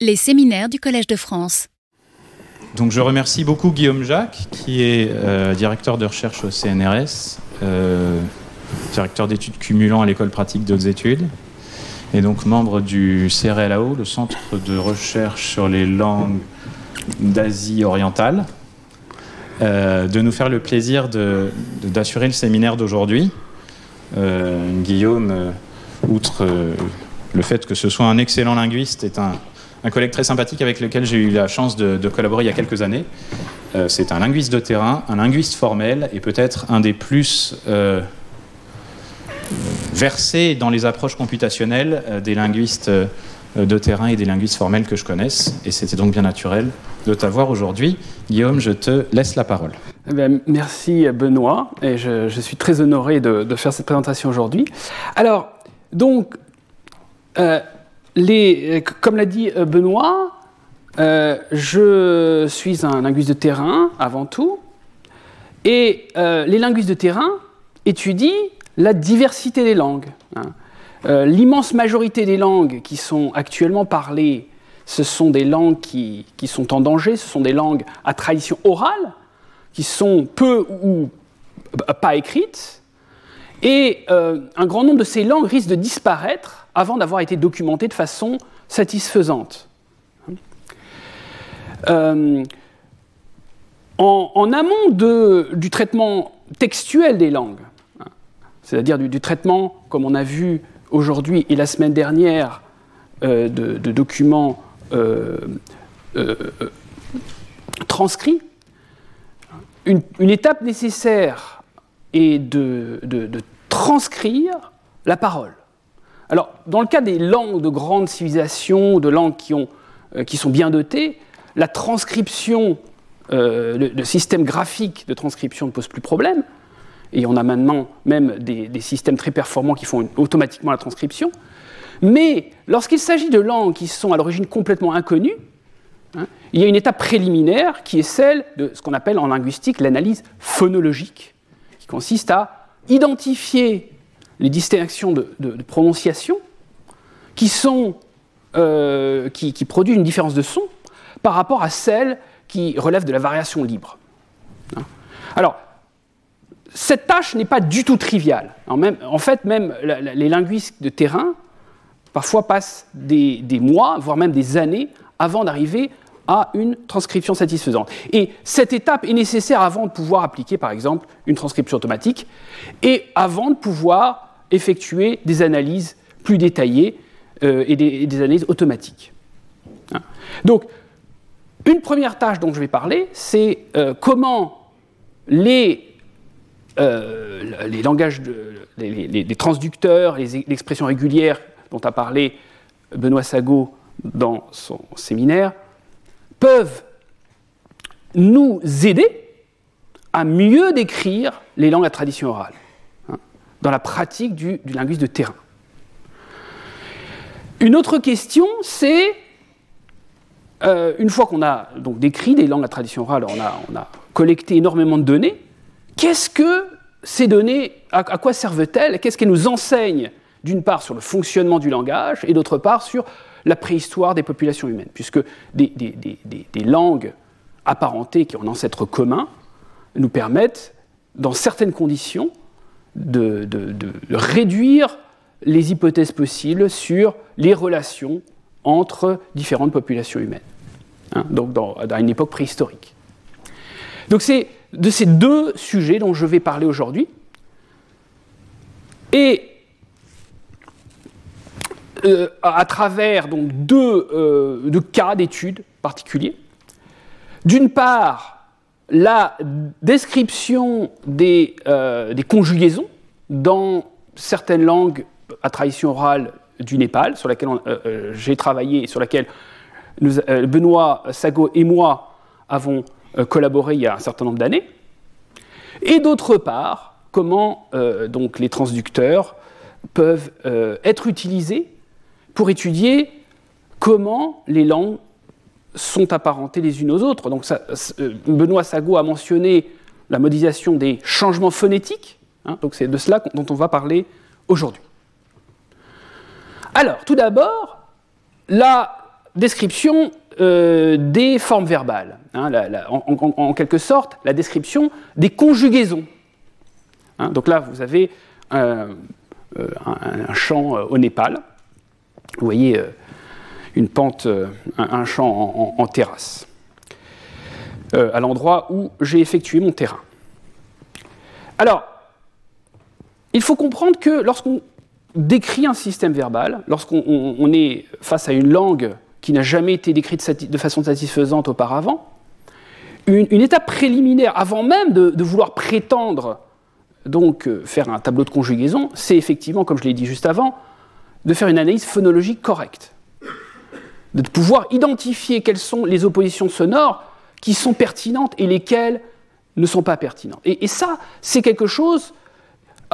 Les séminaires du Collège de France. Donc je remercie beaucoup Guillaume Jacques, qui est euh, directeur de recherche au CNRS, euh, directeur d'études cumulant à l'école pratique d'autres études, et donc membre du CRLAO, le Centre de recherche sur les langues d'Asie orientale, euh, de nous faire le plaisir d'assurer le séminaire d'aujourd'hui. Guillaume, outre le fait que ce soit un excellent linguiste, est un, collègue très sympathique avec lequel j'ai eu la chance de, collaborer il y a quelques années. Euh, c'est un linguiste de terrain, un linguiste formel et peut-être un des plus euh, versés dans les approches computationnelles euh, des linguistes de terrain et des linguistes formels que je connaisse. Et c'était donc bien naturel de t'avoir aujourd'hui. Guillaume, je te laisse la parole. Eh merci Benoît, et je, suis très honoré de, de faire cette présentation aujourd'hui. Alors, donc, les, comme l'a dit euh, Benoît, euh, je suis un linguiste de terrain avant tout, et les linguistes de terrain étudient la diversité des langues. Hein. L'immense majorité des langues qui sont actuellement parlées, ce sont des langues qui, qui, sont en danger, ce sont des langues à tradition orale, qui sont peu ou pas écrites, et un grand nombre de ces langues risquent de disparaître avant d'avoir été documenté de façon satisfaisante. Euh, en, amont du traitement textuel des langues, c'est-à-dire du, traitement, comme on a vu aujourd'hui et la semaine dernière, euh, de, documents euh, transcrits, une, étape nécessaire est de transcrire la parole. Alors, dans le cas des langues de grande civilisation, de langues qui, euh, sont bien dotées, la transcription, euh, le, système graphique de transcription ne pose plus problème. Et on a maintenant même des, systèmes très performants qui font automatiquement la transcription. Mais lorsqu'il s'agit de langues qui sont à l'origine complètement inconnues, hein, il y a une étape préliminaire qui est celle de ce qu'on appelle en linguistique l'analyse phonologique, qui consiste à identifier les distinctions de, prononciation euh, qui, produisent une différence de son par rapport à celles qui relèvent de la variation libre. Alors, cette tâche n'est pas du tout triviale. En, fait, même les linguistes de terrain parfois passent des, des mois, voire même des années, avant d'arriver à une transcription satisfaisante. Et cette étape est nécessaire avant de pouvoir appliquer, par exemple, une transcription automatique, et avant de pouvoir effectuer des analyses plus détaillées euh, et, des, analyses automatiques. Hein. Donc, une première tâche dont je vais parler, c'est euh, comment les, euh, les langages, les, transducteurs, l'expression régulière dont a parlé Benoît Sago dans son séminaire, peuvent nous aider à mieux décrire les langues à tradition orale dans la pratique du, linguiste de terrain. Une autre question, c'est, euh, une fois qu'on a donc décrit des langues à tradition orale, on a, on a collecté énormément de données, qu'est-ce que ces données, à, quoi servent-elles Qu'est-ce qu'elles nous enseignent, d'une part, sur le fonctionnement du langage, et d'autre part, sur la préhistoire des populations humaines Puisque des, langues apparentées qui ont un ancêtre commun nous permettent, dans certaines conditions, de, réduire les hypothèses possibles sur les relations entre différentes populations humaines, hein, donc dans, une époque préhistorique. Donc c'est de ces deux sujets dont je vais parler aujourd'hui. Et euh, à travers donc, deux, euh, deux cas d'études particuliers. D'une part, la description euh, des, conjugaisons dans certaines langues à tradition orale du Népal, sur laquelle j'ai travaillé et sur laquelle Benoît Sago et moi avons collaboré il y a un certain nombre d'années. Et d'autre part, comment donc les transducteurs peuvent être utilisés pour étudier comment les langues sont apparentées les unes aux autres. Donc euh, Benoît Sago a mentionné la modélisation des changements phonétiques, hein, donc c'est de cela dont on va parler aujourd'hui. Alors, tout d'abord, la description euh, des formes verbales, hein, en, quelque sorte la description des conjugaisons. Hein, donc là, vous avez un, champ au Népal. Vous voyez une pente, un, champ en terrasse, à l'endroit où j'ai effectué mon terrain. Alors, il faut comprendre que lorsqu'on décrit un système verbal, lorsqu'on est face à une langue qui n'a jamais été décrite de façon satisfaisante auparavant, une, étape préliminaire, avant même de, vouloir prétendre donc euh, faire un tableau de conjugaison, c'est effectivement, comme je l'ai dit juste avant, de faire une analyse phonologique correcte, de pouvoir identifier quelles sont les oppositions sonores qui sont pertinentes et lesquelles ne sont pas pertinentes. Et, ça, c'est quelque chose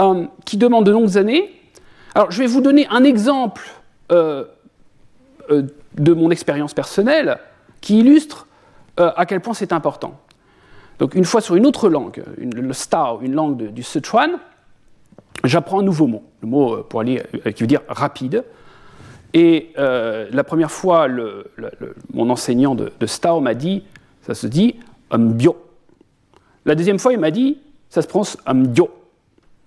euh, qui demande de longues années, alors, je vais vous donner un exemple euh, euh, de mon expérience personnelle qui illustre à quel point c'est important. Donc, une fois sur une autre langue, le Stao, une langue du Sichuan, j'apprends un nouveau mot, le mot pour aller, qui veut dire rapide. Et la première fois, mon enseignant de, de m'a dit, ça se dit mbio. La deuxième fois, il m'a dit, ça se prononce mbio.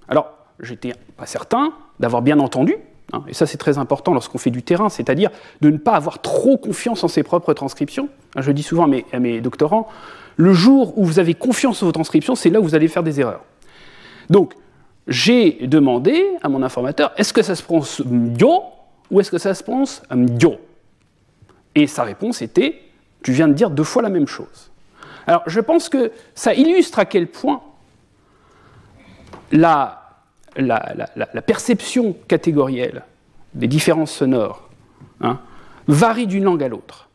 Alors, j'étais pas certain d'avoir bien entendu, hein, et ça c'est très important lorsqu'on fait du terrain, c'est-à-dire de ne pas avoir trop confiance en ses propres transcriptions. Hein, je dis souvent à mes, doctorants, le jour où vous avez confiance en vos transcriptions, c'est là où vous allez faire des erreurs. Donc, j'ai demandé à mon informateur, est-ce que ça se prononce myo ou est-ce que ça se prononce myo? Et sa réponse était, tu viens de dire deux fois la même chose. Alors, je pense que ça illustre à quel point la la, perception catégorielle des différences sonores hein, varie d'une langue à l'autre.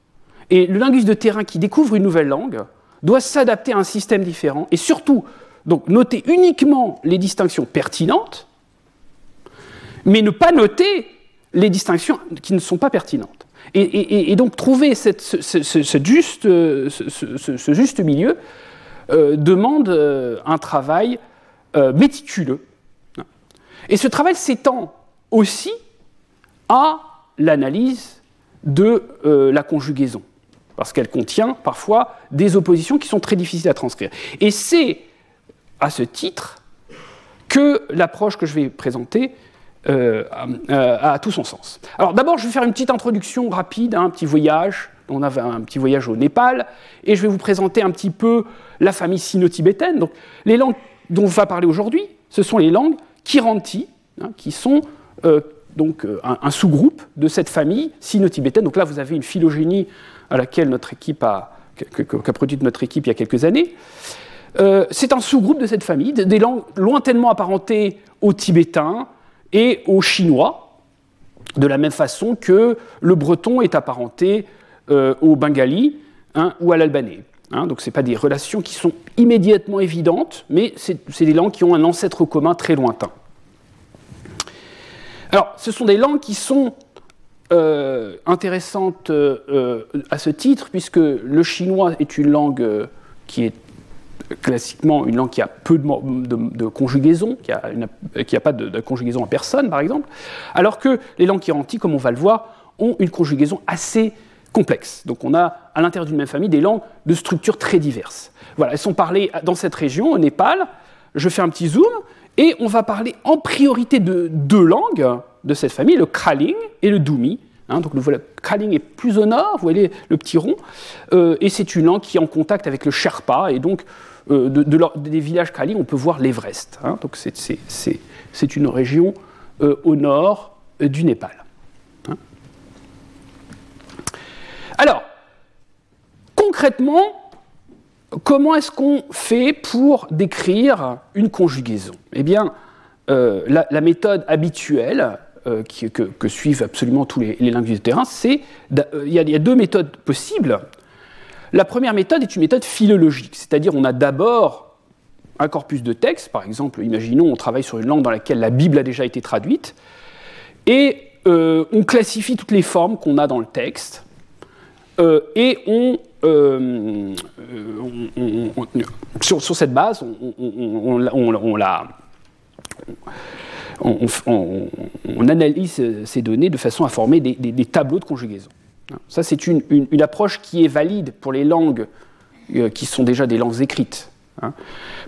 Et le linguiste de terrain qui découvre une nouvelle langue doit s'adapter à un système différent et surtout donc noter uniquement les distinctions pertinentes, mais ne pas noter les distinctions qui ne sont pas pertinentes. Et, donc trouver ce, juste, milieu euh, demande euh, un travail euh, méticuleux et ce travail s'étend aussi à l'analyse de euh, la conjugaison, parce qu'elle contient parfois des oppositions qui sont très difficiles à transcrire. Et c'est à ce titre que l'approche que je vais présenter euh, a, tout son sens. Alors d'abord, je vais faire une petite introduction rapide, hein, un petit voyage. On a un petit voyage au Népal, et je vais vous présenter un petit peu la famille sino-tibétaine. Donc, les langues dont on va parler aujourd'hui, ce sont les langues Kiranti, hein, qui sont euh, donc euh, un, sous-groupe de cette famille sino-tibétaine. Donc là, vous avez une phylogénie à laquelle notre équipe a, qu'a produite notre équipe il y a quelques années. Euh, c'est un sous-groupe de cette famille, des langues lointainement apparentées au tibétain et au chinois, de la même façon que le breton est apparenté au bengali hein, ou à l'albanais. Hein. donc ce pas des relations qui sont immédiatement évidentes, mais c'est des langues qui ont un ancêtre commun très lointain. Alors, ce sont des langues qui sont euh, intéressantes euh, à ce titre, puisque le chinois est une langue euh, qui est classiquement une langue qui a peu de, conjugaison, qui n'a pas de, conjugaison en personne, par exemple, alors que les langues kiranti, comme on va le voir, ont une conjugaison assez complexe. Donc on a à l'intérieur d'une même famille des langues de structures très diverses. Voilà, elles sont parlées dans cette région, au Népal. Je fais un petit zoom et on va parler en priorité de deux langues de cette famille, le Kraling et le Dumi. Hein, donc le Kraling est plus au nord, vous voyez le petit rond, euh, et c'est une langue qui est en contact avec le Sherpa, et donc euh, de, des villages Kraling, on peut voir l'Everest. Hein, c'est une région euh, au nord du Népal. Hein. Alors, concrètement, comment est-ce qu'on fait pour décrire une conjugaison? Eh bien, euh, la, méthode habituelle euh, que, suivent absolument tous les, linguistes de terrain, c'est euh, il y, a deux méthodes possibles. La première méthode est une méthode philologique, c'est-à-dire on a d'abord un corpus de texte, par exemple, imaginons on travaille sur une langue dans laquelle la Bible a déjà été traduite, et on classifie toutes les formes qu'on a dans le texte, et on euh, sur, cette base, on, analyse ces données de façon à former des, tableaux de conjugaison. Ça, c'est une, approche qui est valide pour les langues euh, qui sont déjà des langues écrites. Hein.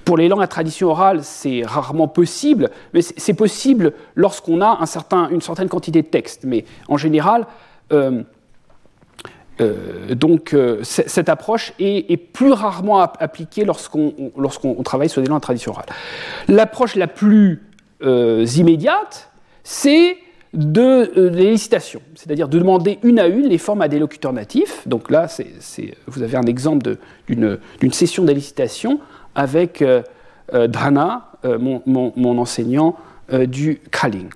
Pour les langues à tradition orale, c'est rarement possible, mais c'est possible lorsqu'on a un certain, une certaine quantité de texte. Mais en général, euh, euh, donc cette approche est, plus rarement appliquée lorsqu'on travaille sur des langues à tradition orale. L'approche la plus immédiate, c'est de, euh, c'est-à-dire de demander une à une les formes à des locuteurs natifs. Donc là, vous avez un exemple d'une session d'élicitation avec euh, euh, Drana, mon, enseignant du Kraling.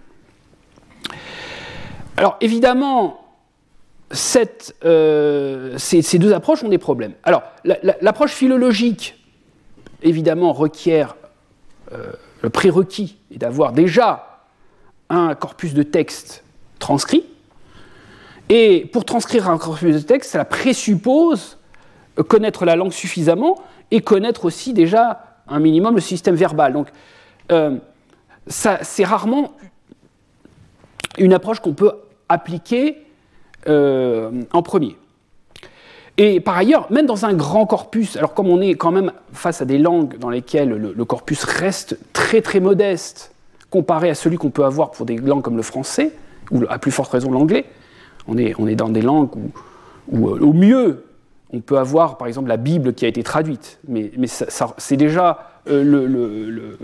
Alors évidemment, ces, deux approches ont des problèmes. Alors l'approche philologique, évidemment, requiert le prérequis d'avoir déjà un corpus de texte transcrit. Et pour transcrire un corpus de texte, cela présuppose connaître la langue suffisamment et connaître aussi déjà un minimum le système verbal. Donc, euh, c'est rarement une approche qu'on peut appliquer euh, en premier. Et par ailleurs, même dans un grand corpus, alors comme on est quand même face à des langues dans lesquelles le corpus reste très très modeste, comparé à celui qu'on peut avoir pour des langues comme le français, ou à plus forte raison l'anglais. On est, on est dans des langues où, euh, au mieux, on peut avoir par exemple la Bible qui a été traduite, mais, mais c'est déjà euh,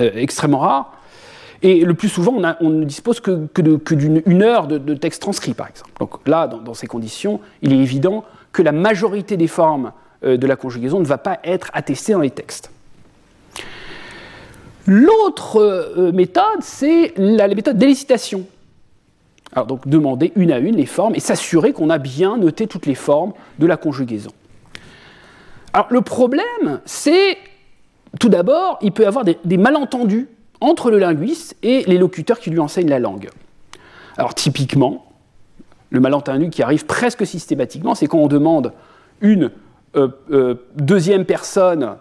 euh, extrêmement rare. Et le plus souvent, on, ne dispose que, que d'une heure de, texte transcrit, par exemple. Donc là, dans, dans, ces conditions, il est évident que la majorité des formes de la conjugaison ne va pas être attestée dans les textes. L'autre euh, méthode, c'est la, méthode d'élicitation. Alors donc demander une à une les formes et s'assurer qu'on a bien noté toutes les formes de la conjugaison. Alors le problème, c'est tout d'abord, il peut y avoir des, malentendus entre le linguiste et les locuteurs qui lui enseignent la langue. Alors typiquement, le malentendu qui arrive presque systématiquement, c'est quand on demande une euh, euh, deuxième personne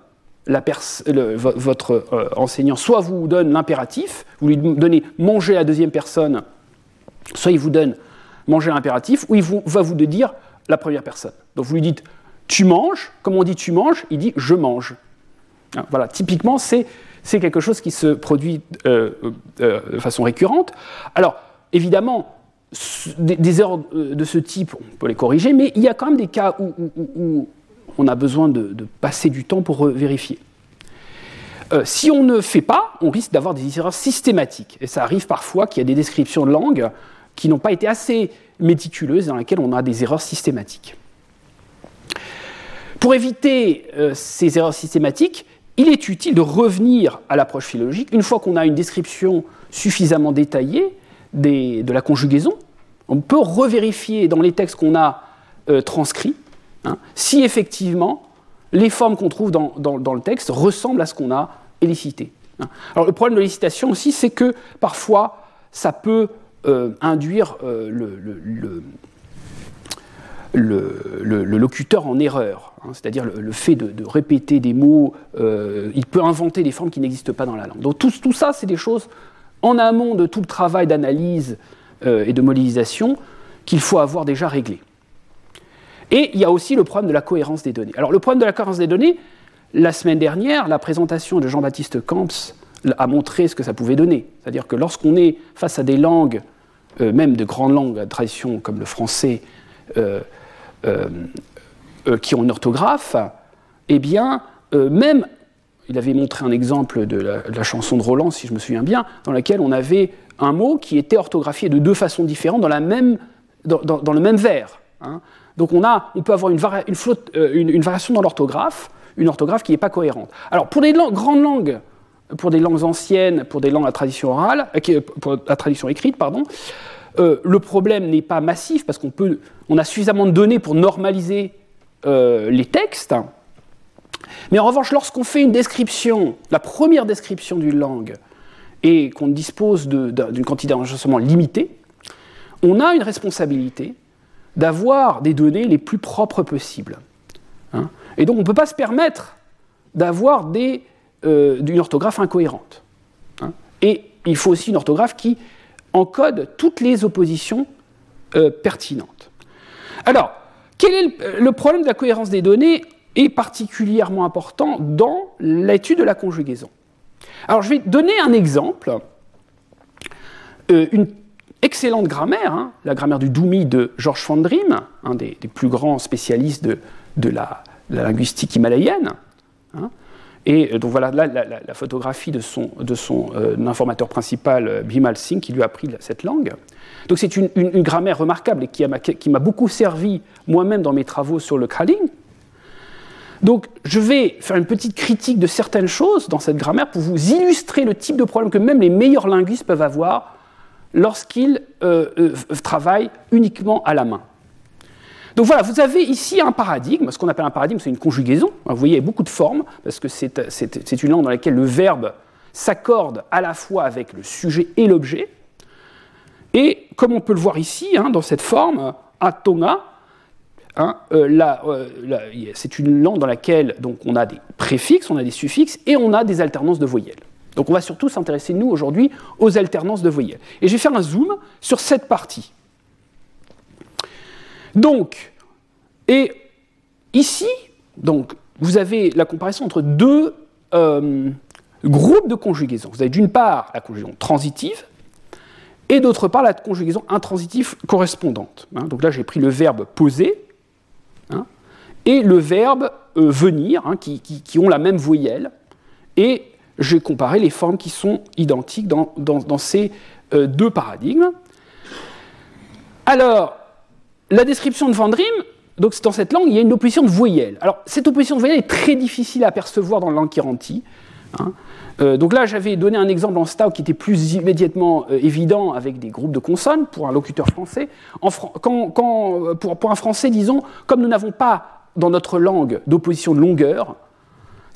votre euh, enseignant soit vous donne l'impératif, vous lui donnez manger à la deuxième personne, soit il vous donne manger l'impératif, ou il va vous dire la première personne. Donc vous lui dites tu manges, comme on dit tu manges, il dit je mange. Hein, voilà, typiquement c'est quelque chose qui se produit euh, euh, de façon récurrente. Alors évidemment, des, erreurs de ce type, on peut les corriger, mais il y a quand même des cas où on a besoin de, passer du temps pour vérifier. Euh, si on ne fait pas, on risque d'avoir des erreurs systématiques. Et ça arrive parfois qu'il y a des descriptions de langue qui n'ont pas été assez méticuleuses, dans lesquelles on a des erreurs systématiques. Pour éviter euh, ces erreurs systématiques, il est utile de revenir à l'approche philologique une fois qu'on a une description suffisamment détaillée de la conjugaison. On peut revérifier dans les textes qu'on a euh, transcrits Hein, si effectivement les formes qu'on trouve dans, le texte ressemblent à ce qu'on a élicité. Hein. Alors le problème de l'élicitation aussi, c'est que parfois ça peut euh, induire euh, le, locuteur en erreur, hein. c'est-à-dire le, fait de, répéter des mots, euh, il peut inventer des formes qui n'existent pas dans la langue. Donc tout, tout ça, c'est des choses en amont de tout le travail d'analyse et de modélisation qu'il faut avoir déjà réglé. Et il y a aussi le problème de la cohérence des données. Alors le problème de la cohérence des données, la semaine dernière, la présentation de Jean-Baptiste Camps a montré ce que ça pouvait donner. C'est-à-dire que lorsqu'on est face à des langues, euh, même de grandes langues à tradition comme le français, euh, euh, qui ont une orthographe, eh bien, même, il avait montré un exemple de la, chanson de Roland, si je me souviens bien, dans laquelle on avait un mot qui était orthographié de deux façons différentes dans, le même vers. Hein. Donc on, peut avoir une, euh, une, variation dans l'orthographe, une orthographe qui n'est pas cohérente. Alors pour les grandes langues, pour des langues anciennes, pour des langues à tradition orale, euh, pour la tradition écrite, pardon, euh, le problème n'est pas massif parce qu'on a suffisamment de données pour normaliser les textes. Mais en revanche, lorsqu'on fait une description, la première description d'une langue, et qu'on dispose d'une quantité d'enregistrement limitée, on a une responsabilité d'avoir des données les plus propres possibles. Hein. et donc on ne peut pas se permettre d'avoir euh, une orthographe incohérente. Hein. et il faut aussi une orthographe qui encode toutes les oppositions euh, pertinentes. Alors, quel est le problème de la cohérence des données est particulièrement important dans l'étude de la conjugaison. Alors, je vais donner un exemple, excellente grammaire, hein, la grammaire du Doumi de Georges Fandrim, un des, plus grands spécialistes de, la, linguistique himalayenne. Hein. Et euh, donc voilà la, photographie de son, de son euh, informateur principal, euh, Bimal Singh, qui lui a appris cette langue. Donc c'est une, grammaire remarquable et qui m'a beaucoup servi moi-même dans mes travaux sur le Kaling. Donc je vais faire une petite critique de certaines choses dans cette grammaire pour vous illustrer le type de problème que même les meilleurs linguistes peuvent avoir lorsqu'ils travaillent uniquement à la main. Donc voilà, vous avez ici un paradigme. Ce qu'on appelle un paradigme, c'est une conjugaison. Vous voyez, il y a beaucoup de formes, parce que c'est une langue dans laquelle le verbe s'accorde à la fois avec le sujet et l'objet. Et comme on peut le voir ici, hein, dans cette forme, atonga, hein, euh, euh, c'est une langue dans laquelle donc, on a des préfixes, on a des suffixes et on a des alternances de voyelles. Donc on va surtout s'intéresser, nous, aujourd'hui, aux alternances de voyelles. Et je vais faire un zoom sur cette partie. Donc, et ici, donc, vous avez la comparaison entre deux euh, groupes de conjugaisons. Vous avez d'une part la conjugaison transitive et d'autre part la conjugaison intransitive correspondante. Hein. donc là, j'ai pris le verbe poser hein, et le verbe euh, venir, hein, qui, ont la même voyelle, et j'ai comparé les formes qui sont identiques dans, ces euh, deux paradigmes. Alors, la description de Vandrim, donc dans cette langue, il y a une opposition de voyelles. Alors, cette opposition de voyelles est très difficile à percevoir dans le langue kiranti. Hein. Euh, donc là, j'avais donné un exemple en Stau qui était plus immédiatement euh, évident avec des groupes de consonnes pour un locuteur français. pour, un français, disons, comme nous n'avons pas dans notre langue d'opposition de longueur,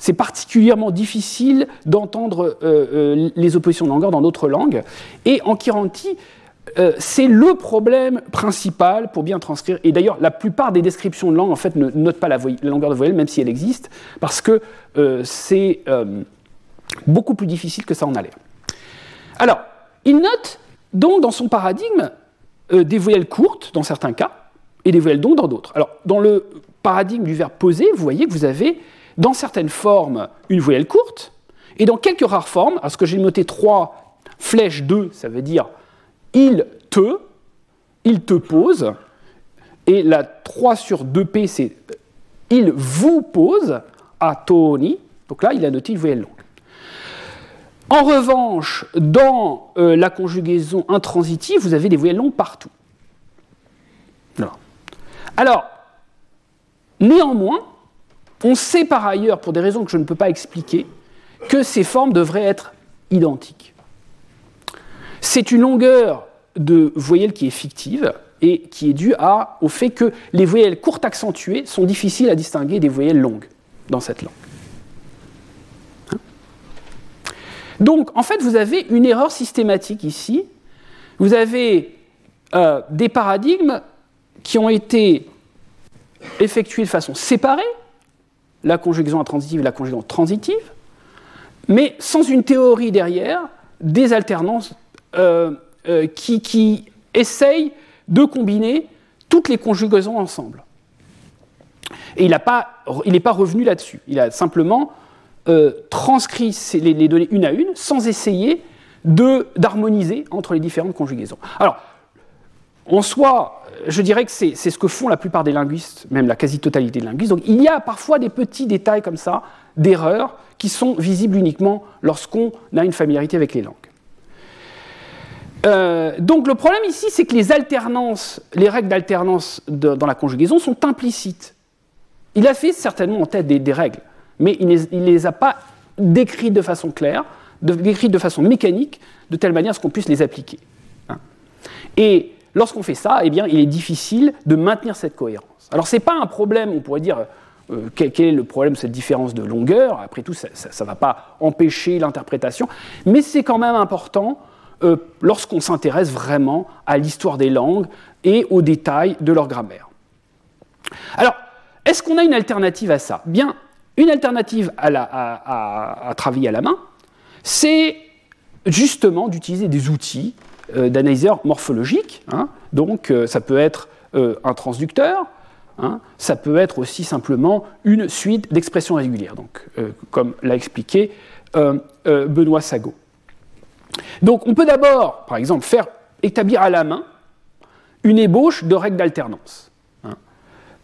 c'est particulièrement difficile d'entendre euh, les oppositions de longueur dans d'autres langues. Et en Kiranti, euh, c'est le problème principal pour bien transcrire. Et d'ailleurs, la plupart des descriptions de langue, en fait, ne notent pas la, longueur de voyelle, même si elle existe, parce que euh, c'est euh, beaucoup plus difficile que ça en a l'air. Alors, il note donc dans son paradigme des voyelles courtes dans certains cas et des voyelles longues dans d'autres. Alors, dans le paradigme du verbe poser, vous voyez que vous avez dans certaines formes une voyelle courte et dans quelques rares formes, parce que j'ai noté trois flèches 2, ça veut dire il te, il te pose, et la 3 sur 2p, c'est il vous pose, à Tony, donc là, il a noté une voyelle longue. En revanche, dans euh, la conjugaison intransitive, vous avez des voyelles longues partout. Alors, néanmoins, on sait par ailleurs, pour des raisons que je ne peux pas expliquer, que ces formes devraient être identiques. C'est une longueur de voyelles qui est fictive et qui est due au fait que les voyelles courtes accentuées sont difficiles à distinguer des voyelles longues dans cette langue. Hein? Donc, en fait, vous avez une erreur systématique ici. Vous avez euh, des paradigmes qui ont été effectués de façon séparée, la conjugaison intransitive et la conjugaison transitive, mais sans une théorie derrière des alternances euh, euh, qui, qui essaye de combiner toutes les conjugaisons ensemble. Et il n'est pas, revenu là-dessus. Il a simplement euh, transcrit les, les, données une à une sans essayer d'harmoniser entre les différentes conjugaisons. Alors, en soi, je dirais que c'est ce que font la plupart des linguistes, même la quasi-totalité des linguistes. Donc il y a parfois des petits détails comme ça, d'erreurs, qui sont visibles uniquement lorsqu'on a une familiarité avec les langues. Euh, donc le problème ici, c'est que les alternances, les règles d'alternance dans la conjugaison sont implicites. Il a fait certainement en tête des, règles, mais il ne les, a pas décrites de façon claire, décrites de façon mécanique, de telle manière qu'on puisse les appliquer. Hein. Et lorsqu'on fait ça, eh il est difficile de maintenir cette cohérence. Alors ce n'est pas un problème, on pourrait dire, euh, quel, est le problème de cette différence de longueur? Après tout, ça ne va pas empêcher l'interprétation, mais c'est quand même important euh, lorsqu'on s'intéresse vraiment à l'histoire des langues et aux détails de leur grammaire. Alors, est-ce qu'on a une alternative à ça? Bien, une alternative à, travailler à la main, c'est justement d'utiliser des outils d'analyseurs morphologiques. Hein. Donc ça peut être un transducteur, hein. ça peut être aussi simplement une suite d'expressions régulières, donc, comme l'a expliqué Benoît Sago. Donc on peut d'abord, par exemple, faire établir à la main une ébauche de règles d'alternance hein,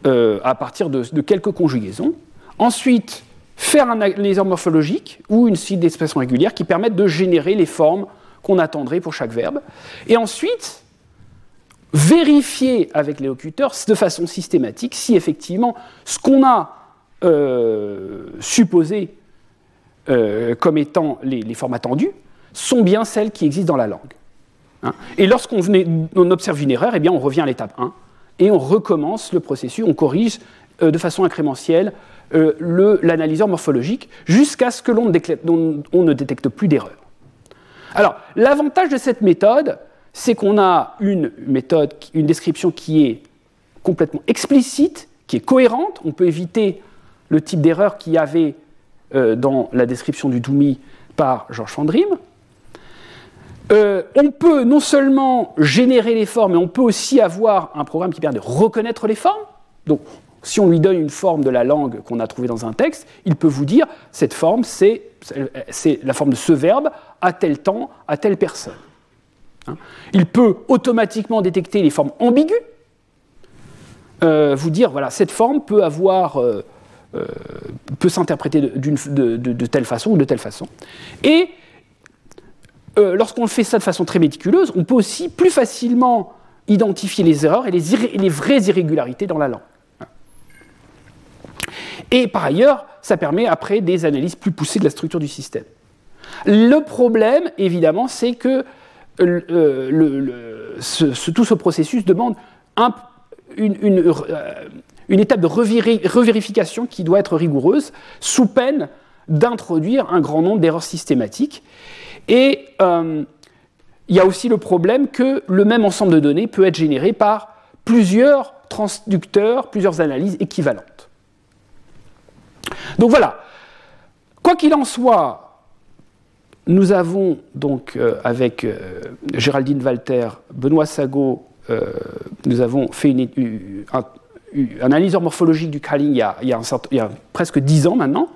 euh, à partir de, quelques conjugaisons. Ensuite, faire un analyseur morphologique ou une suite d'expressions régulières qui permettent de générer les formes qu'on attendrait pour chaque verbe. Et ensuite, vérifier avec les locuteurs de façon systématique si effectivement ce qu'on a euh, supposé euh, comme étant les formes attendues sont bien celles qui existent dans la langue. Hein. et lorsqu'on observe une erreur, eh on revient à l'étape 1 et on recommence le processus, on corrige euh, de façon incrémentielle l'analyseur morphologique jusqu'à ce que l'on ne détecte plus d'erreur. Alors, l'avantage de cette méthode, c'est qu'on a une méthode, une description qui est complètement explicite, qui est cohérente. On peut éviter le type d'erreur qu'il y avait euh, dans la description du Doumi par Georges Fandrim. Euh, on peut non seulement générer les formes, mais on peut aussi avoir un programme qui permet de reconnaître les formes. Donc, si on lui donne une forme de la langue qu'on a trouvée dans un texte, il peut vous dire cette forme, c'est la forme de ce verbe à tel temps, à telle personne. Hein. il peut automatiquement détecter les formes ambiguës, euh, vous dire voilà cette forme peut avoir euh, peut s'interpréter de, de, telle façon ou de telle façon. Et euh, lorsqu'on fait ça de façon très méticuleuse, on peut aussi plus facilement identifier les erreurs et les, vraies irrégularités dans la langue. Et par ailleurs, ça permet après des analyses plus poussées de la structure du système. Le problème, évidemment, c'est que euh, tout ce processus demande euh, une, étape de revérification qui doit être rigoureuse, sous peine d'introduire un grand nombre d'erreurs systématiques. Et euh, il y a aussi le problème que le même ensemble de données peut être généré par plusieurs transducteurs, plusieurs analyses équivalentes. Donc voilà. Quoi qu'il en soit, nous avons donc euh, avec euh, Géraldine Walter, Benoît Sago, nous avons fait une, un, analyseur morphologique du Kaling il y a, presque dix ans maintenant.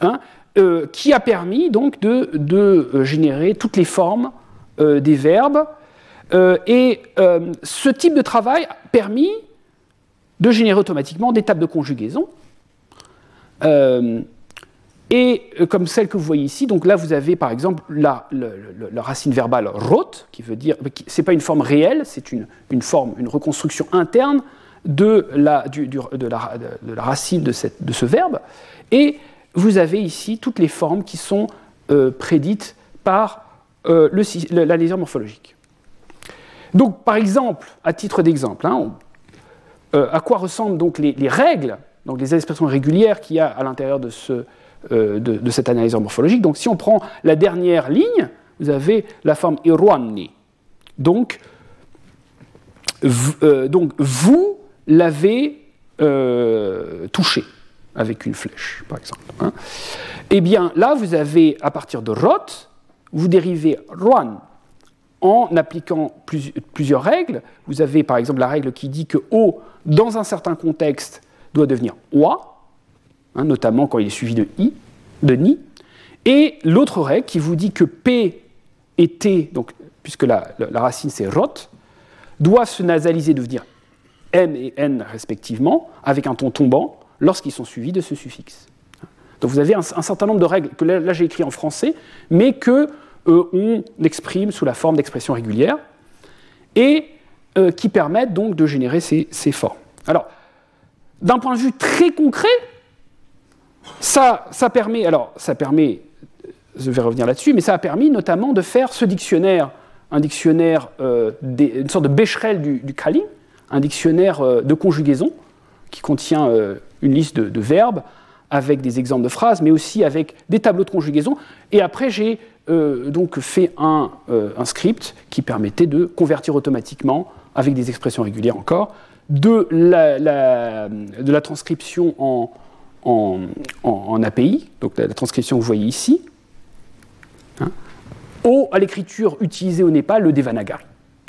Hein, euh, qui a permis donc de, euh, générer toutes les formes euh, des verbes. et ce type de travail a permis de générer automatiquement des tables de conjugaison. Et comme celle que vous voyez ici, donc là vous avez par exemple la, racine verbale rot, qui veut dire, c'est pas une forme réelle, c'est une, forme, une reconstruction interne de la, de la, racine de, cette, de, ce verbe. Et vous avez ici toutes les formes qui sont euh, prédites par euh, l'analyse morphologique. Donc, par exemple, à titre d'exemple, hein, euh, à quoi ressemblent donc les, règles, donc les expressions régulières qu'il y a à l'intérieur de, ce, de, de, cet analyseur morphologique Donc, si on prend la dernière ligne, vous avez la forme iruani. Donc, donc vous l'avez touché avec une flèche, par exemple. Hein. Eh bien, là, vous avez, à partir de rot, vous dérivez ruan en appliquant plusieurs règles. Vous avez, par exemple, la règle qui dit que O, dans un certain contexte, doit devenir oa, hein, notamment quand il est suivi de i, de ni. Et l'autre règle qui vous dit que P et T, donc, puisque la, racine c'est rot, doivent se nasaliser, devenir M et N respectivement, avec un ton tombant, lorsqu'ils sont suivis de ce suffixe. Donc vous avez un, certain nombre de règles que là, j'ai écrit en français, mais que euh, on exprime sous la forme d'expressions régulières et euh, qui permettent donc de générer ces, formes. Alors, d'un point de vue très concret, ça, permet, alors ça permet, je vais revenir là-dessus, mais ça a permis notamment de faire ce dictionnaire, un dictionnaire, euh, une sorte de Becherel du, du un dictionnaire de conjugaison qui contient une liste de, verbes avec des exemples de phrases, mais aussi avec des tableaux de conjugaison. Et après, j'ai euh, donc fait euh, un, script qui permettait de convertir automatiquement, avec des expressions régulières encore, de la, transcription en, en, API, donc la, transcription que vous voyez ici, hein, au, à l'écriture utilisée au Népal, le Devanagari.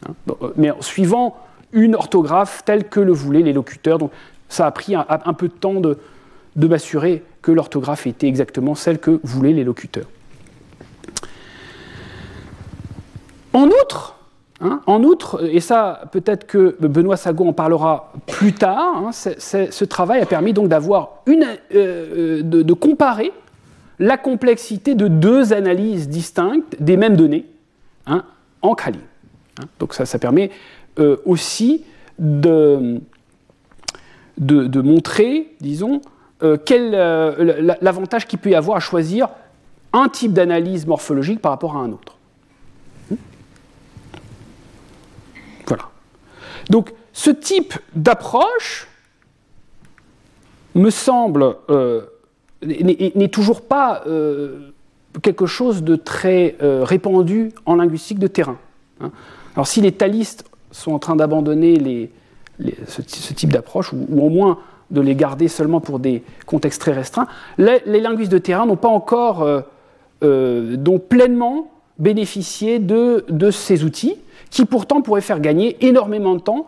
Hein. Euh, mais suivant une orthographe telle que le voulaient les locuteurs. Donc ça a pris un, peu de temps de m'assurer que l'orthographe était exactement celle que voulaient les locuteurs. En outre, hein, en outre, et ça peut-être que Benoît Sago en parlera plus tard, hein, ce travail a permis donc d'avoir euh, euh, de, comparer la complexité de deux analyses distinctes des mêmes données hein, en Kali. donc ça, permet euh, aussi de, de, montrer, disons, quel l'avantage qu'il peut y avoir à choisir un type d'analyse morphologique par rapport à un autre. Donc ce type d'approche me semble euh, n'est toujours pas euh, quelque chose de très euh, répandu en linguistique de terrain. Hein. Alors si les talistes sont en train d'abandonner ce, type d'approche, ou, au moins de les garder seulement pour des contextes très restreints, les, linguistes de terrain n'ont pas encore donc pleinement bénéficié de, de ces outils qui pourtant pourrait faire gagner énormément de temps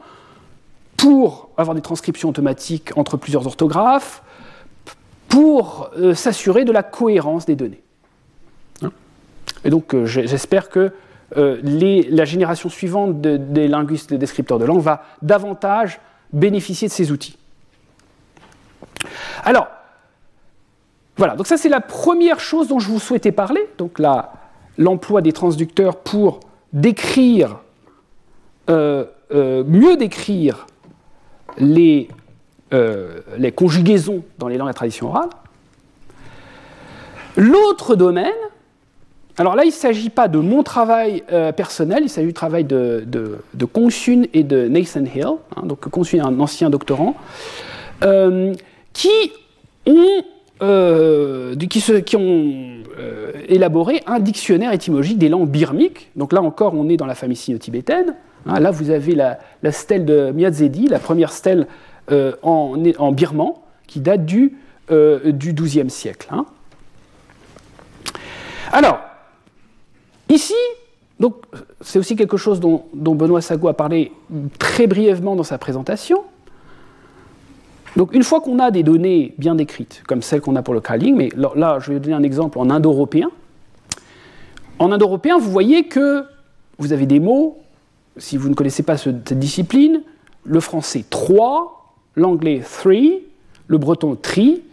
pour avoir des transcriptions automatiques entre plusieurs orthographes, pour euh, s'assurer de la cohérence des données. Hein et donc euh, j'espère que euh, la génération suivante des linguistes et descripteurs de langue va davantage bénéficier de ces outils. Alors, voilà, donc ça c'est la première chose dont je vous souhaitais parler, donc l'emploi des transducteurs pour décrire euh, euh, mieux décrire les, euh, les, conjugaisons dans les langues à tradition orale. L'autre domaine, alors là, il ne s'agit pas de mon travail personnel, il s'agit du travail de, de, et de Nathan Hill. Hein, donc Kong-Sun est un ancien doctorant, qui ont, qui, se, qui ont élaboré un dictionnaire étymologique des langues birmiques. Donc là encore, on est dans la famille sino-tibétaine. Hein, là, vous avez la, stèle de Miazedi, la première stèle euh, en, birman, qui date du, euh, XIIe siècle. Hein. Alors, ici, c'est aussi quelque chose dont, Benoît Sago a parlé très brièvement dans sa présentation. Donc, une fois qu'on a des données bien décrites, comme celles qu'on a pour le calling, mais là, je vais donner un exemple en indo-européen. En indo-européen, vous voyez que vous avez des mots si vous ne connaissez pas cette discipline, le français 3, l'anglais 3, le breton tri,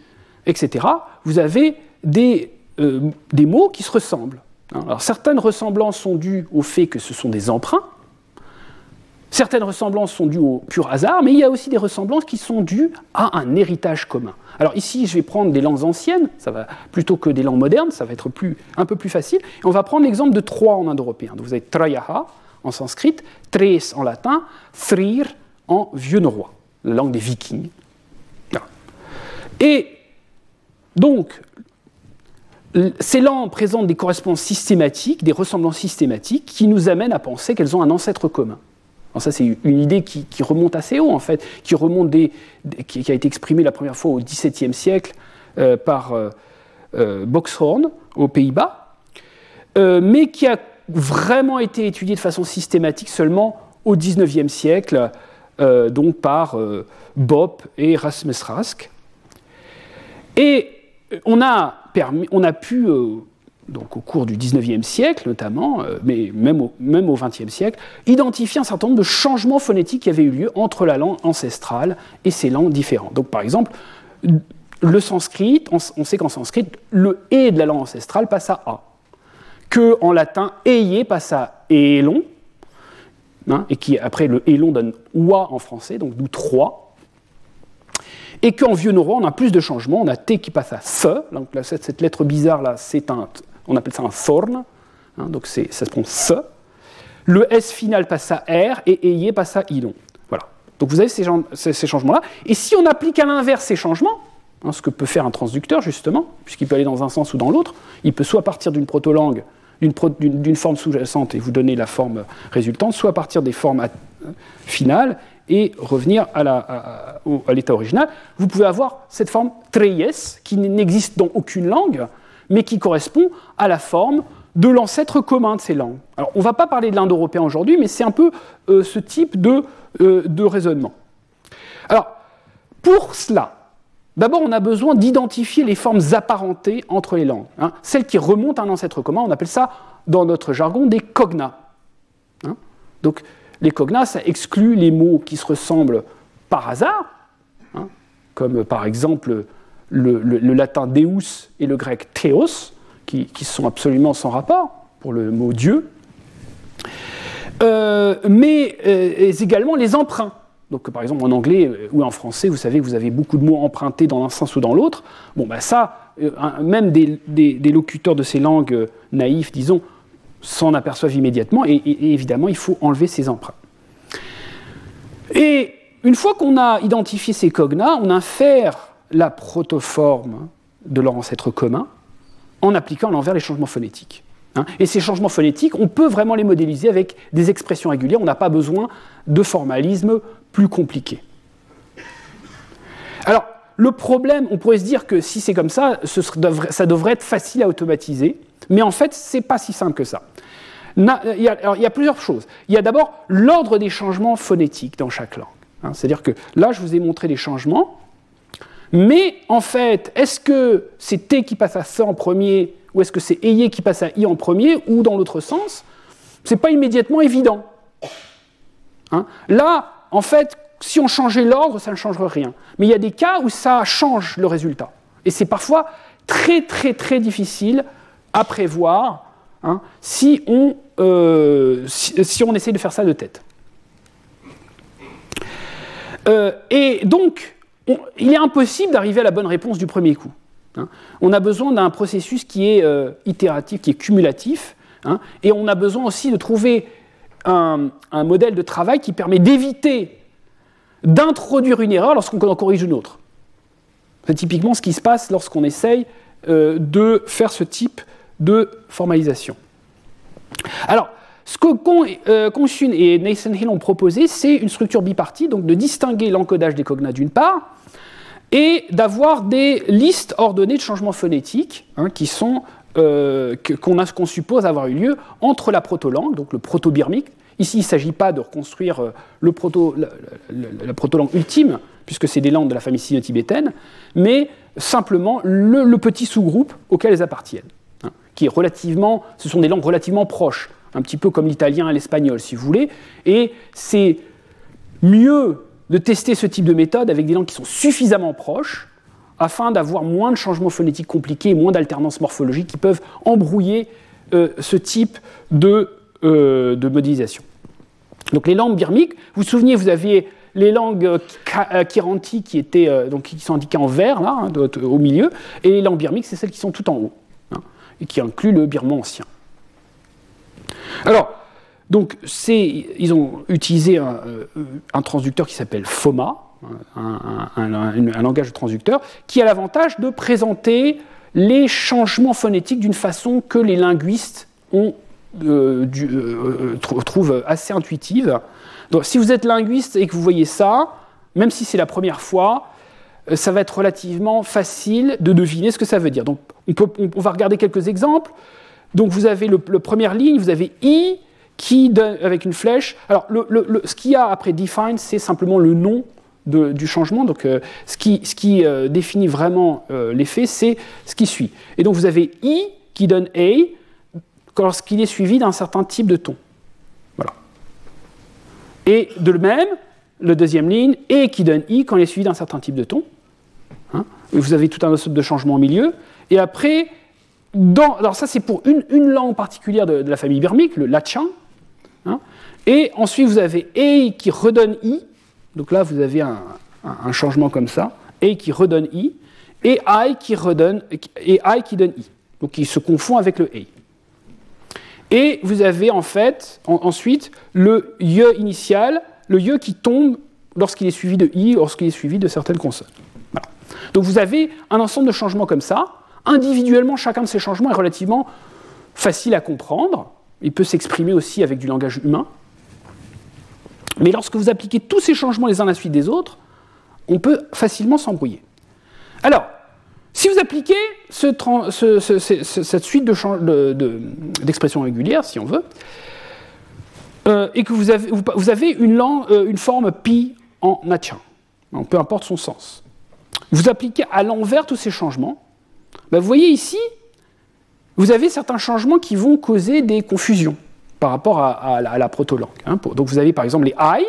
etc., vous avez des, euh, des mots qui se ressemblent. Alors, certaines ressemblances sont dues au fait que ce sont des emprunts, certaines ressemblances sont dues au pur hasard, mais il y a aussi des ressemblances qui sont dues à un héritage commun. Alors ici, je vais prendre des langues anciennes, va, plutôt que des langues modernes, ça va être un peu plus facile. on va prendre l'exemple de 3 en indo-européen. Vous avez trayaha, en sanskrit, tres en latin, thrir en vieux norrois, la langue des vikings. Et donc, ces langues présentent des correspondances systématiques, des ressemblances systématiques qui nous amènent à penser qu'elles ont un ancêtre commun. Ça, c'est une idée qui, remonte assez haut, en fait, qui, remonte qui, a été exprimée la première fois au XVIIe siècle euh, par euh, euh, Boxhorn aux Pays-Bas, mais qui a vraiment été étudié de façon systématique seulement au XIXe siècle, donc par Bopp et Rasmus Rask. Et on a, on a pu, donc au cours du XIXe siècle notamment, mais même au, même au XXe siècle, identifier un certain nombre de changements phonétiques qui avaient eu lieu entre la langue ancestrale et ces langues différentes. Donc par exemple, le sanskrit, on, sait qu'en sanskrit, le « et » de la langue ancestrale passe à « a » que en latin ayé passe à élon, hein, et qui après le élon donne oua en français, donc d'où trois, et qu'en vieux norrois on a plus de changements, on a t qui passe à se, donc cette, lettre bizarre là, un, on appelle ça un thorn, hein, donc ça se prend se, le s final passe à r et ayé passe à ilon. Voilà. Donc vous avez ces, changements-là, et si on applique à l'inverse ces changements, hein, ce que peut faire un transducteur justement, puisqu'il peut aller dans un sens ou dans l'autre, il peut soit partir d'une protolangue d'une forme sous-jacente et vous donner la forme résultante, soit partir des formes finales et revenir à l'état original. Vous pouvez avoir cette forme treyes qui n'existe dans aucune langue, mais qui correspond à la forme de l'ancêtre commun de ces langues. Alors, on ne va pas parler de l'indo-européen aujourd'hui, mais c'est un peu euh, ce type de, euh, de raisonnement. Alors, pour cela, d'abord, on a besoin d'identifier les formes apparentées entre les langues. hein. celles qui remontent à un ancêtre commun, on appelle ça, dans notre jargon, des cognats. hein. Donc, les cognats, ça exclut les mots qui se ressemblent par hasard, hein, comme par exemple le, latin deus et le grec theos, qui, sont absolument sans rapport pour le mot Dieu, Euh, mais euh, également les emprunts. Donc, par exemple, en anglais euh, ou en français, vous savez que vous avez beaucoup de mots empruntés dans l'un sens ou dans l'autre. Bon, ben ça, un- même des, locuteurs de ces langues naïfs, disons, s'en aperçoivent immédiatement, et, et- et évidemment, il faut enlever ces emprunts. Et une fois qu'on a identifié ces cognats, on infère la protoforme de leur ancêtre commun en appliquant à l'envers les changements phonétiques. hein. Et ces changements phonétiques, on peut vraiment les modéliser avec des expressions régulières, on n'a pas besoin de formalisme plus compliqué. Alors, le problème, on pourrait se dire que si c'est comme ça, ça devrait être facile à automatiser, mais en fait, c'est pas si simple que ça. Il y, a, alors, il y a plusieurs choses. Il y a d'abord l'ordre des changements phonétiques dans chaque langue. hein. C'est-à-dire que là, je vous ai montré les changements, mais en fait, est-ce que c'est T qui passe à C en premier, ou est-ce que c'est Eye qui passe à I en premier, ou dans l'autre sens C'est pas immédiatement évident. Hein? Là, en fait, si on changeait l'ordre, ça ne changerait rien. Mais il y a des cas où ça change le résultat. Et c'est parfois très très très difficile à prévoir hein, si, on, euh, si, on essaie de faire ça de tête. Euh, et donc, il est impossible d'arriver à la bonne réponse du premier coup. hein. On a besoin d'un processus qui est euh, itératif, qui est cumulatif, hein, et on a besoin aussi de trouver un, un modèle de travail qui permet d'éviter d'introduire une erreur lorsqu'on en corrige une autre. C'est typiquement ce qui se passe lorsqu'on essaye euh, de faire ce type de formalisation. Alors, ce que Con- euh, et Nathan Hill ont proposé, c'est une structure bipartite, donc de distinguer l'encodage des cognats d'une part, et d'avoir des listes ordonnées de changements phonétiques hein, qui sont euh, qu'on suppose avoir eu lieu entre la proto-langue, donc le proto-birmique. Ici, il ne s'agit pas de reconstruire euh, la, la- la proto-langue ultime, puisque c'est des langues de la famille sino-tibétaine, mais simplement le, le petit sous-groupe auquel elles appartiennent, hein, qui est relativement, ce sont des langues relativement proches, un petit peu comme l'italien et l'espagnol, si vous voulez, et c'est mieux de tester ce type de méthode avec des langues qui sont suffisamment proches afin d'avoir moins de changements phonétiques compliqués moins d'alternances morphologiques qui peuvent embrouiller euh, ce type de, euh, de modélisation. Donc les langues birmiques, vous vous souvenez, vous aviez les langues euh, kiranti qui, étaient, sont indiquées en vert, là, hein, au milieu, et les langues birmiques, c'est celles qui sont tout en haut, hein, et qui incluent le birman ancien. Alors, donc, ils ont utilisé un, euh, un transducteur qui s'appelle FOMA, un, langage de transducteur, qui a l'avantage de présenter les changements phonétiques d'une façon que les linguistes euh, euh, trou- trouvent assez intuitive. Donc, si vous êtes linguiste et que vous voyez ça, même si c'est la première fois, ça va être relativement facile de deviner ce que ça veut dire. Donc, on va regarder quelques exemples. Donc, vous avez le, le première ligne, vous avez i qui donne avec une flèche. Alors, le- ce qu'il y a après define, c'est simplement le nom du changement. Donc, euh, ce qui, ce qui, euh, définit vraiment euh, l'effet, c'est ce qui suit. Et donc, vous avez i qui donne a lorsqu'il est suivi d'un certain type de ton. Voilà. Et de même, le deuxième ligne, et qui donne i quand il est suivi d'un certain type de ton. Hein. Vous avez tout un ensemble de changements au milieu. Et après, alors ça c'est pour une, langue particulière de, la famille birmique, le lachin. hein. Et ensuite vous avez e qui redonne i. Donc là vous avez un, changement comme ça. E qui redonne i. Et i qui redonne et i qui donne i. Donc il se confond avec le e. Et vous avez en fait en- ensuite le ye initial, le ye qui tombe lorsqu'il est suivi de i, lorsqu'il est suivi de certaines consonnes. Donc vous avez un ensemble de changements comme ça. Individuellement, chacun de ces changements est relativement facile à comprendre. Il peut s'exprimer aussi avec du langage humain. Mais lorsque vous appliquez tous ces changements les uns à la suite des autres, on peut facilement s'embrouiller. Alors, Si vous appliquez cette suite d'expressions de, régulières, si on veut, euh, et que vous avez, une, euh, une, forme pi en natien, peu importe son sens, vous appliquez à l'envers tous ces changements, ben, vous voyez ici, vous avez certains changements qui vont causer des confusions par rapport à, la, proto-langue. Hein. donc vous avez par exemple les I,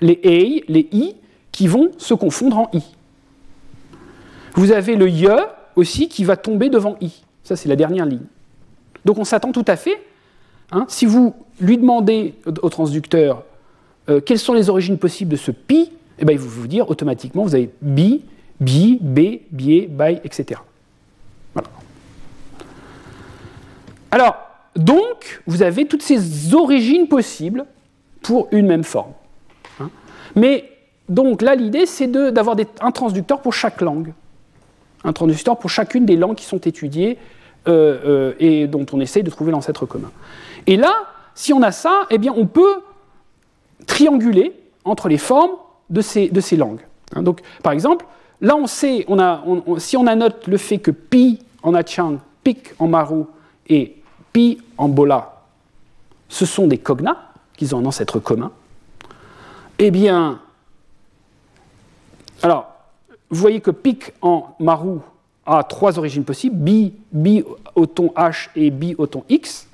les A, les I, qui vont se confondre en I. Vous avez le ye aussi qui va tomber devant i. Ça, c'est la dernière ligne. Donc on s'attend tout à fait, hein, si vous lui demandez au transducteur euh, quelles sont les origines possibles de ce pi, eh ben, il va vous dire automatiquement, vous avez bi, bi, b, bié, by, etc. Voilà. Alors, donc, vous avez toutes ces origines possibles pour une même forme. Hein. Mais, donc là, l'idée, c'est d'avoir un transducteur pour chaque langue un transistor pour chacune des langues qui sont étudiées euh, euh, et dont on essaye de trouver l'ancêtre commun. Et là, si on a ça, eh bien, on peut trianguler entre les formes de ces, de ces langues. Hein, donc, par exemple, là, on sait, si on annote le fait que pi en Achang, pik en Maru et pi en Bola, ce sont des cognas, qu'ils ont un ancêtre commun, eh bien, alors, vous voyez que pic en Maru a trois origines possibles, bi, bi au ton H et bi au ton X,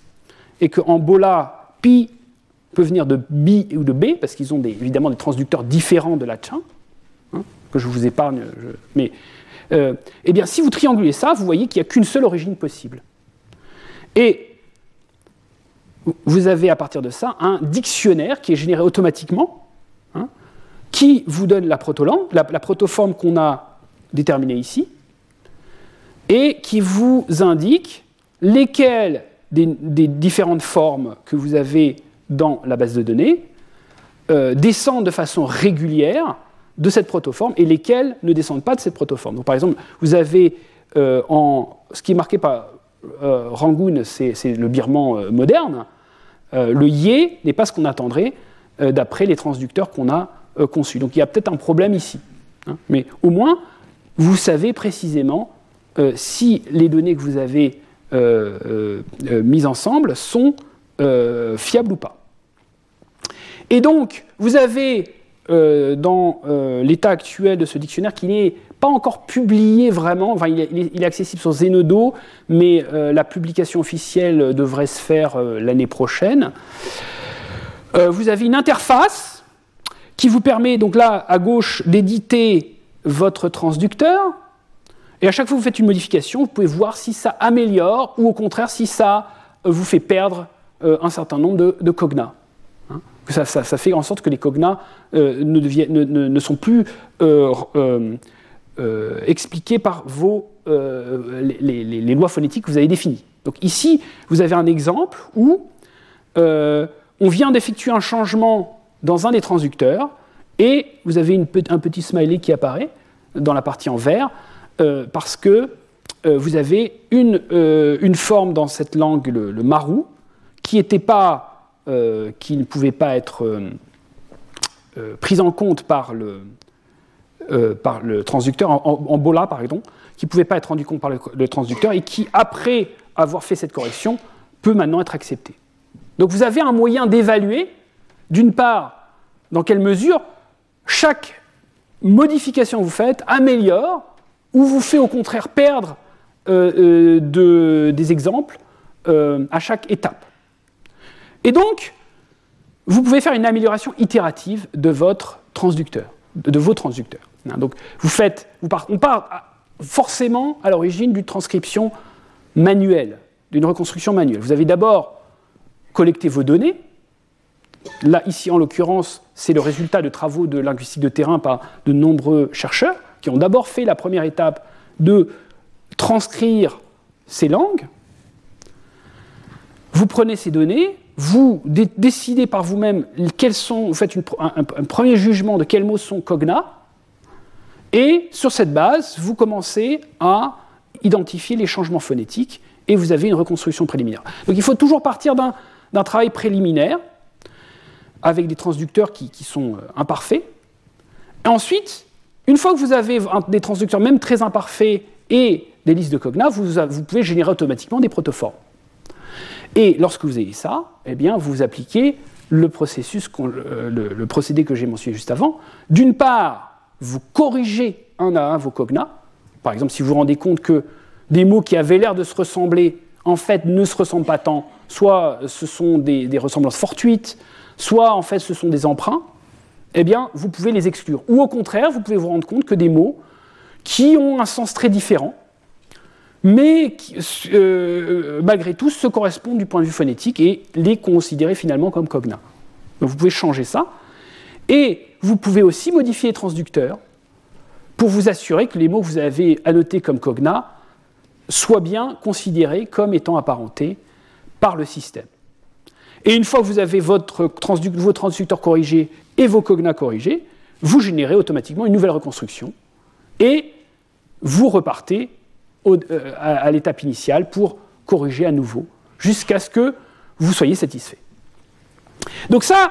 et qu'en Bola, pi peut venir de bi ou de b, parce qu'ils ont évidemment des transducteurs différents de la tchin, hein, que je vous épargne. mais euh, eh bien, si vous triangulez ça, vous voyez qu'il n'y a qu'une seule origine possible. Et vous avez à partir de ça un dictionnaire qui est généré automatiquement qui vous donne la protolangue, la, la protoforme qu'on a déterminée ici, et qui vous indique lesquelles des, différentes formes que vous avez dans la base de données euh, descendent de façon régulière de cette protoforme et lesquelles ne descendent pas de cette protoforme. Donc, par exemple, vous avez euh, en, ce qui est marqué par euh, Rangoon, c'est le birman moderne. le yé n'est pas ce qu'on attendrait d'après les transducteurs qu'on a euh, conçu. Donc il y a peut-être un problème ici. Hein. mais au moins, vous savez précisément euh, si les données que vous avez euh, mises ensemble sont fiables ou pas. Et donc, vous avez dans l'état actuel de ce dictionnaire qui n'est pas encore publié vraiment, enfin, il, est, accessible sur Zenodo, mais la publication officielle devrait se faire l'année prochaine. vous avez une interface qui vous permet donc là à gauche d'éditer votre transducteur. Et à chaque fois que vous faites une modification, vous pouvez voir si ça améliore ou au contraire si ça euh, vous fait perdre euh, un certain nombre de, de cognas. Ça, fait en sorte que les cognas euh, ne, sont plus expliqués par vos, les, lois phonétiques que vous avez définies. Donc ici, vous avez un exemple où on vient d'effectuer un changement dans un des transducteurs, et vous avez un petit smiley qui apparaît dans la partie en vert, euh, parce que euh, vous avez une, euh, forme dans cette langue, le, marou, qui, pas, qui ne pouvait pas être prise en compte par le, le transducteur, en, bola par qui ne pouvait pas être rendu compte par le, transducteur, et qui, après avoir fait cette correction, peut maintenant être accepté. Donc vous avez un moyen d'évaluer d'une part, dans quelle mesure chaque modification que vous faites améliore ou vous fait au contraire perdre euh, euh, des exemples euh, à chaque étape. Et donc, vous pouvez faire une amélioration itérative de votre transducteur, de, vos transducteurs. Hein, donc, vous faites, on part forcément à l'origine d'une transcription manuelle, d'une reconstruction manuelle. Vous avez d'abord collecté vos données, Là, ici, en l'occurrence, c'est le résultat de travaux de linguistique de terrain par de nombreux chercheurs qui ont d'abord fait la première étape de transcrire ces langues. Vous prenez ces données, vous décidez par vous-même quels sont, vous faites un, premier jugement de quels mots sont cogna, et sur cette base, vous commencez à identifier les changements phonétiques et vous avez une reconstruction préliminaire. Donc il faut toujours partir d'un travail préliminaire avec des transducteurs qui, sont euh, imparfaits. Et ensuite, Une fois que vous avez des transducteurs même très imparfaits et des listes de Cogna, vous, pouvez générer automatiquement des protoformes. Et lorsque vous avez ça, eh vous appliquez le, procédé que j'ai mentionné juste avant. D'une part, vous corrigez un à un vos Cogna. Par exemple, si vous vous rendez compte que des mots qui avaient l'air de se ressembler, en fait, ne se ressemblent pas tant, soit ce sont des, des ressemblances fortuites, soit en fait ce sont des emprunts, eh bien, vous pouvez les exclure. Ou au contraire, vous pouvez vous rendre compte que des mots qui ont un sens très différent, mais qui, euh, malgré tout se correspondent du point de vue phonétique et les considérer finalement comme cogna. Donc vous pouvez changer ça. Et vous pouvez aussi modifier les transducteurs pour vous assurer que les mots que vous avez annotés comme cogna soient bien considérés comme étant apparentés par le système. Et une fois que vous avez votre vos transducteurs corrigés et vos cogna corrigés, vous générez automatiquement une nouvelle reconstruction et vous repartez euh, à, l'étape initiale pour corriger à nouveau jusqu'à ce que vous soyez satisfait. Donc ça,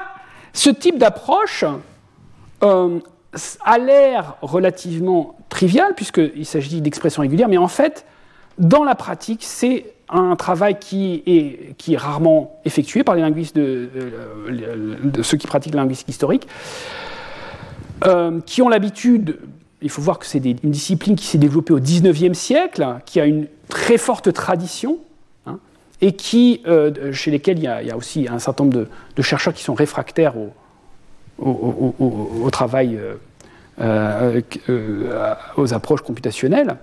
ce type d'approche euh, a l'air relativement trivial puisqu'il s'agit d'expressions régulières, mais en fait, dans la pratique, c'est un travail qui est, qui est, rarement effectué par les linguistes de, de, ceux qui pratiquent la linguistique historique, euh, qui ont l'habitude, il faut voir que c'est une discipline qui s'est développée au XIXe siècle, qui a une très forte tradition, hein, et qui, euh, chez lesquels il y, a, aussi un certain nombre de, chercheurs qui sont réfractaires au, travail, euh, aux approches computationnelles.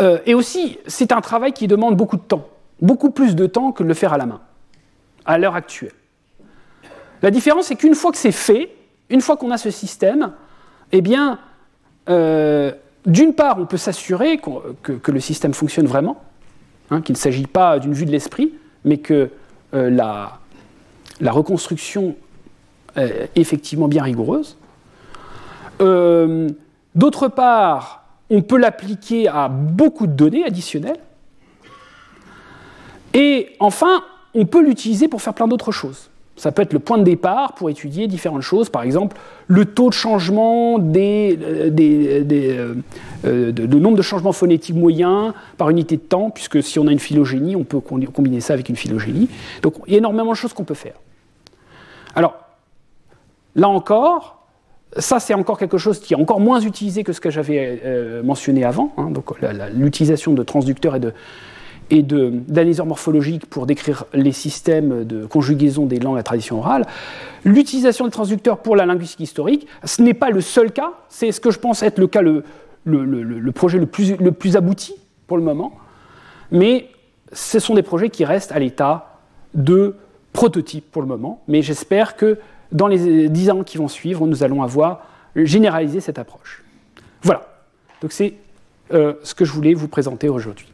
Euh, et aussi, c'est un travail qui demande beaucoup de temps, beaucoup plus de temps que de le faire à la main, à l'heure actuelle. La différence, c'est qu'une fois que c'est fait, une fois qu'on a ce système, eh bien, euh, d'une part, on peut s'assurer que, le système fonctionne vraiment, hein, qu'il ne s'agit pas d'une vue de l'esprit, mais que euh, la, la, reconstruction est effectivement bien rigoureuse. D'autre part, on peut l'appliquer à beaucoup de données additionnelles. Et enfin, on peut l'utiliser pour faire plein d'autres choses. Ça peut être le point de départ pour étudier différentes choses, par exemple le taux de changement des, euh, euh, euh, de, nombre de changements phonétiques moyens par unité de temps, puisque si on a une phylogénie, on peut combiner ça avec une phylogénie. Donc il y a énormément de choses qu'on peut faire. Alors, là encore, ça, c'est encore quelque chose qui est encore moins utilisé que ce que j'avais mentionné avant. Hein. donc, l'utilisation de transducteurs et de et d'analyseurs morphologiques pour décrire les systèmes de conjugaison des langues à tradition orale. L'utilisation de transducteurs pour la linguistique historique, ce n'est pas le seul cas, c'est ce que je pense être le cas, le, le, projet le plus, le plus abouti pour le moment, mais ce sont des projets qui restent à l'état de prototype pour le moment, mais j'espère que dans les dix ans qui vont suivre, nous allons avoir généralisé cette approche. Voilà. Donc c'est euh, ce que je voulais vous présenter aujourd'hui.